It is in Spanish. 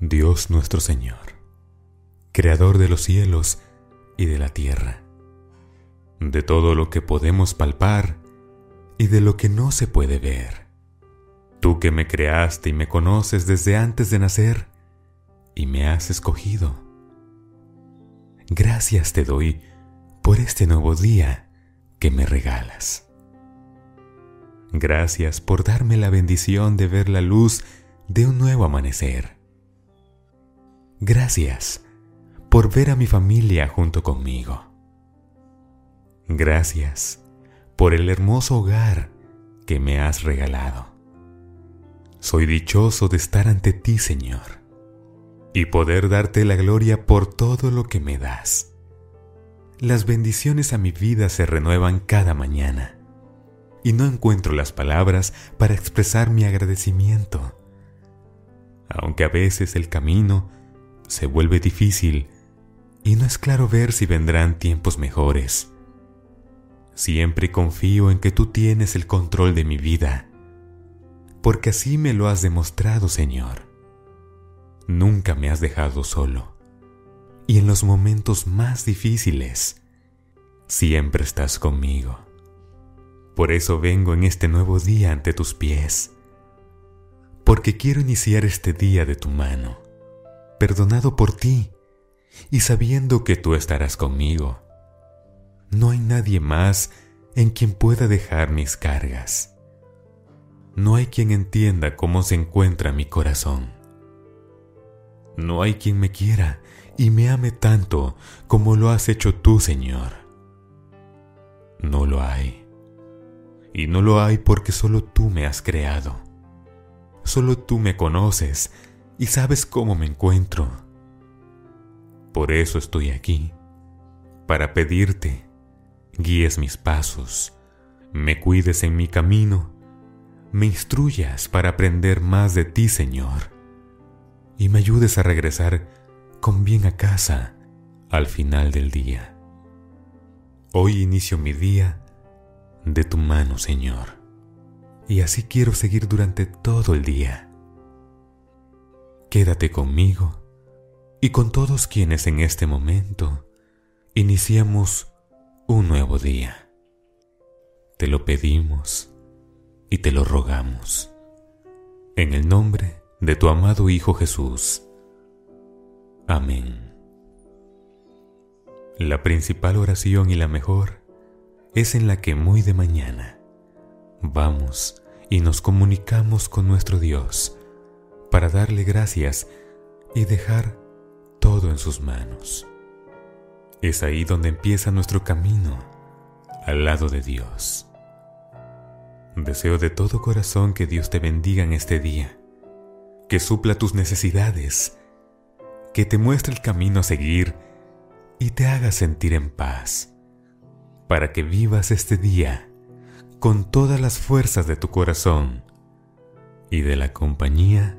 Dios nuestro Señor, Creador de los cielos y de la tierra, de todo lo que podemos palpar y de lo que no se puede ver. Tú que me creaste y me conoces desde antes de nacer y me has escogido. Gracias te doy por este nuevo día que me regalas. Gracias por darme la bendición de ver la luz de un nuevo amanecer Gracias por ver a mi familia junto conmigo. Gracias por el hermoso hogar que me has regalado. Soy dichoso de estar ante ti, Señor, y poder darte la gloria por todo lo que me das. Las bendiciones a mi vida se renuevan cada mañana, y no encuentro las palabras para expresar mi agradecimiento. Aunque a veces el camino se vuelve difícil y no es claro ver si vendrán tiempos mejores. Siempre confío en que tú tienes el control de mi vida, porque así me lo has demostrado, Señor. Nunca me has dejado solo, y en los momentos más difíciles, siempre estás conmigo. Por eso vengo en este nuevo día ante tus pies, porque quiero iniciar este día de tu mano perdonado por ti y sabiendo que tú estarás conmigo. No hay nadie más en quien pueda dejar mis cargas. No hay quien entienda cómo se encuentra mi corazón. No hay quien me quiera y me ame tanto como lo has hecho tú, Señor. No lo hay. Y no lo hay porque solo tú me has creado. Solo tú me conoces y sabes cómo me encuentro. Por eso estoy aquí, para pedirte, guíes mis pasos, me cuides en mi camino, me instruyas para aprender más de ti, Señor, y me ayudes a regresar con bien a casa al final del día. Hoy inicio mi día de tu mano, Señor, y así quiero seguir durante todo el día quédate conmigo y con todos quienes en este momento iniciamos un nuevo día. Te lo pedimos y te lo rogamos. En el nombre de tu amado Hijo Jesús. Amén. La principal oración y la mejor es en la que muy de mañana vamos y nos comunicamos con nuestro Dios para darle gracias y dejar todo en sus manos. Es ahí donde empieza nuestro camino al lado de Dios. Deseo de todo corazón que Dios te bendiga en este día, que supla tus necesidades, que te muestre el camino a seguir y te haga sentir en paz, para que vivas este día con todas las fuerzas de tu corazón y de la compañía